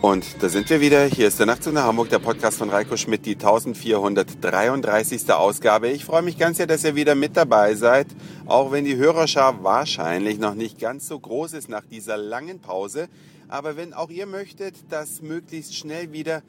Und da sind wir wieder. Hier ist der Nachtzug nach Hamburg, der Podcast von Reiko Schmidt, die 1433. Ausgabe. Ich freue mich ganz sehr, dass ihr wieder mit dabei seid, auch wenn die Hörerschar wahrscheinlich noch nicht ganz so groß ist nach dieser langen Pause. Aber wenn auch ihr möchtet, dass möglichst schnell wieder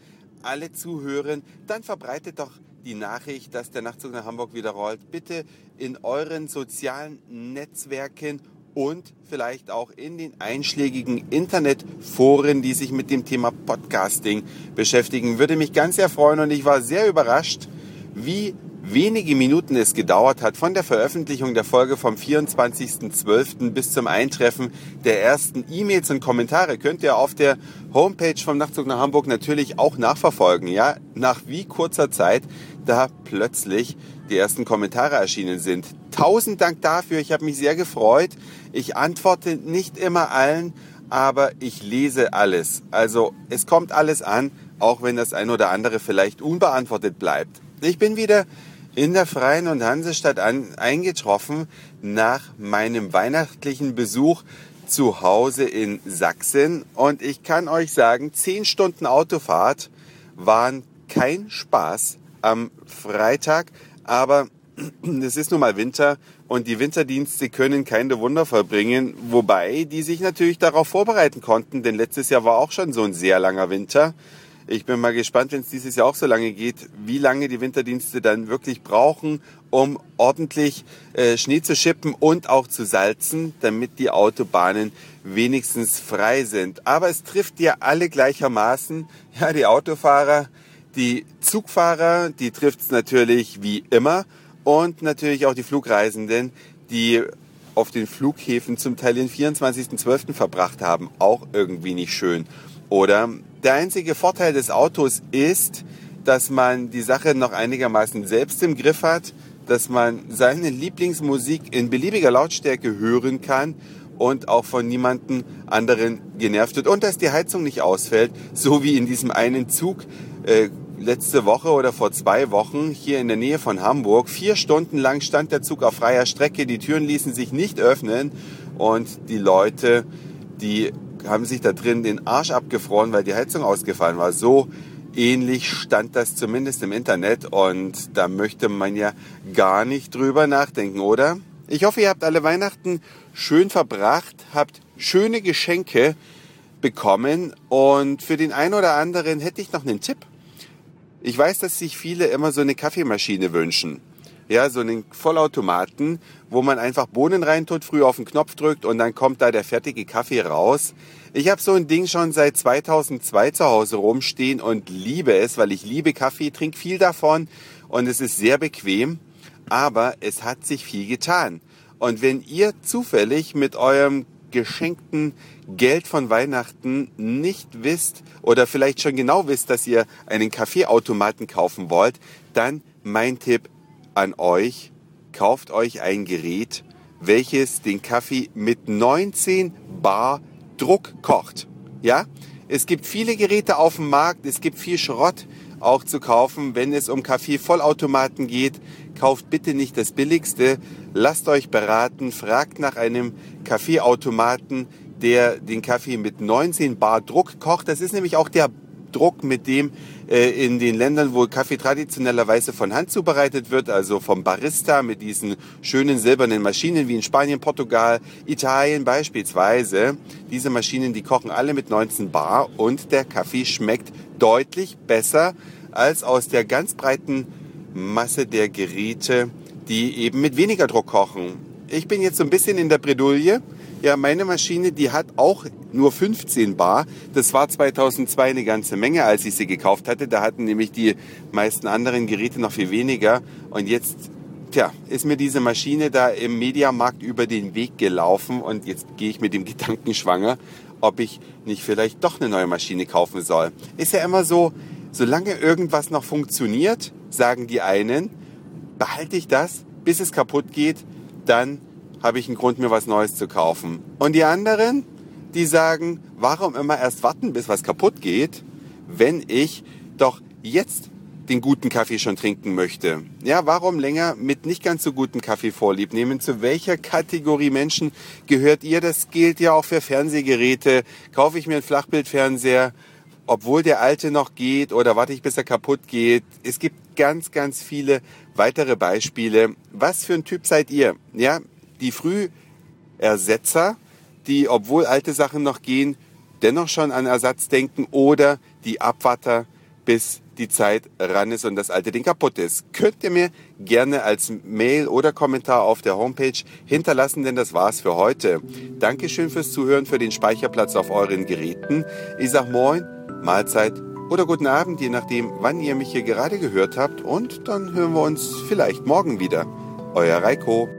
alle zuhören, dann verbreitet doch die Nachricht, dass der Nachtzug nach Hamburg wieder rollt. Bitte in euren sozialen Netzwerken und vielleicht auch in den einschlägigen Internetforen, die sich mit dem Thema Podcasting beschäftigen. Würde mich ganz sehr freuen und ich war sehr überrascht, wie wenige Minuten es gedauert hat von der Veröffentlichung der Folge vom 24.12. bis zum Eintreffen der ersten E-Mails und Kommentare. Könnt ihr auf der Homepage vom Nachtzug nach Hamburg natürlich auch nachverfolgen. Ja, nach wie kurzer Zeit da plötzlich die ersten Kommentare erschienen sind. Tausend Dank dafür. Ich habe mich sehr gefreut. Ich antworte nicht immer allen, aber ich lese alles. Also es kommt alles an, auch wenn das ein oder andere vielleicht unbeantwortet bleibt. Ich bin wieder in der Freien und Hansestadt an, eingetroffen nach meinem weihnachtlichen Besuch zu Hause in Sachsen. Und ich kann euch sagen, zehn Stunden Autofahrt waren kein Spaß am Freitag. Aber es ist nun mal Winter und die Winterdienste können keine Wunder vollbringen, wobei die sich natürlich darauf vorbereiten konnten, denn letztes Jahr war auch schon so ein sehr langer Winter. Ich bin mal gespannt, wenn es dieses Jahr auch so lange geht, wie lange die Winterdienste dann wirklich brauchen, um ordentlich äh, Schnee zu schippen und auch zu salzen, damit die Autobahnen wenigstens frei sind. Aber es trifft ja alle gleichermaßen. Ja, die Autofahrer, die Zugfahrer, die trifft es natürlich wie immer und natürlich auch die Flugreisenden, die auf den Flughäfen zum Teil den 24.12. verbracht haben, auch irgendwie nicht schön. Oder der einzige Vorteil des Autos ist, dass man die Sache noch einigermaßen selbst im Griff hat, dass man seine Lieblingsmusik in beliebiger Lautstärke hören kann und auch von niemandem anderen genervt wird und dass die Heizung nicht ausfällt, so wie in diesem einen Zug äh, letzte Woche oder vor zwei Wochen hier in der Nähe von Hamburg. Vier Stunden lang stand der Zug auf freier Strecke, die Türen ließen sich nicht öffnen und die Leute, die haben sich da drin den Arsch abgefroren, weil die Heizung ausgefallen war. So ähnlich stand das zumindest im Internet und da möchte man ja gar nicht drüber nachdenken, oder? Ich hoffe, ihr habt alle Weihnachten schön verbracht, habt schöne Geschenke bekommen und für den einen oder anderen hätte ich noch einen Tipp. Ich weiß, dass sich viele immer so eine Kaffeemaschine wünschen. Ja, so einen Vollautomaten, wo man einfach Bohnen reintut, früh auf den Knopf drückt und dann kommt da der fertige Kaffee raus. Ich habe so ein Ding schon seit 2002 zu Hause rumstehen und liebe es, weil ich liebe Kaffee, trinke viel davon und es ist sehr bequem, aber es hat sich viel getan. Und wenn ihr zufällig mit eurem geschenkten Geld von Weihnachten nicht wisst oder vielleicht schon genau wisst, dass ihr einen Kaffeeautomaten kaufen wollt, dann mein Tipp an euch, kauft euch ein Gerät, welches den Kaffee mit 19 Bar Druck kocht. Ja? Es gibt viele Geräte auf dem Markt, es gibt viel Schrott auch zu kaufen. Wenn es um Kaffee-Vollautomaten geht, kauft bitte nicht das billigste. Lasst euch beraten, fragt nach einem Kaffeeautomaten, der den Kaffee mit 19 Bar Druck kocht. Das ist nämlich auch der Druck, mit dem äh, in den Ländern, wo Kaffee traditionellerweise von Hand zubereitet wird, also vom Barista mit diesen schönen silbernen Maschinen wie in Spanien, Portugal, Italien beispielsweise. Diese Maschinen, die kochen alle mit 19 Bar und der Kaffee schmeckt deutlich besser als aus der ganz breiten Masse der Geräte, die eben mit weniger Druck kochen. Ich bin jetzt so ein bisschen in der Bredouille. Ja, meine Maschine, die hat auch nur 15 Bar. Das war 2002 eine ganze Menge, als ich sie gekauft hatte. Da hatten nämlich die meisten anderen Geräte noch viel weniger. Und jetzt, tja, ist mir diese Maschine da im Mediamarkt über den Weg gelaufen und jetzt gehe ich mit dem Gedanken schwanger, ob ich nicht vielleicht doch eine neue Maschine kaufen soll. Ist ja immer so, solange irgendwas noch funktioniert, sagen die einen, behalte ich das, bis es kaputt geht, dann habe ich einen Grund, mir was Neues zu kaufen. Und die anderen, die sagen, warum immer erst warten, bis was kaputt geht, wenn ich doch jetzt den guten Kaffee schon trinken möchte. Ja, warum länger mit nicht ganz so gutem Kaffee vorlieb nehmen? Zu welcher Kategorie Menschen gehört ihr? Das gilt ja auch für Fernsehgeräte. Kaufe ich mir einen Flachbildfernseher obwohl der alte noch geht oder warte ich, bis er kaputt geht. Es gibt ganz, ganz viele weitere Beispiele. Was für ein Typ seid ihr? Ja, die Frühersetzer, die, obwohl alte Sachen noch gehen, dennoch schon an Ersatz denken oder die Abwarter, bis die Zeit ran ist und das alte Ding kaputt ist. Könnt ihr mir gerne als Mail oder Kommentar auf der Homepage hinterlassen, denn das war's für heute. Dankeschön fürs Zuhören, für den Speicherplatz auf euren Geräten. Ich sag Moin, Mahlzeit oder guten Abend, je nachdem, wann ihr mich hier gerade gehört habt und dann hören wir uns vielleicht morgen wieder. Euer Reiko.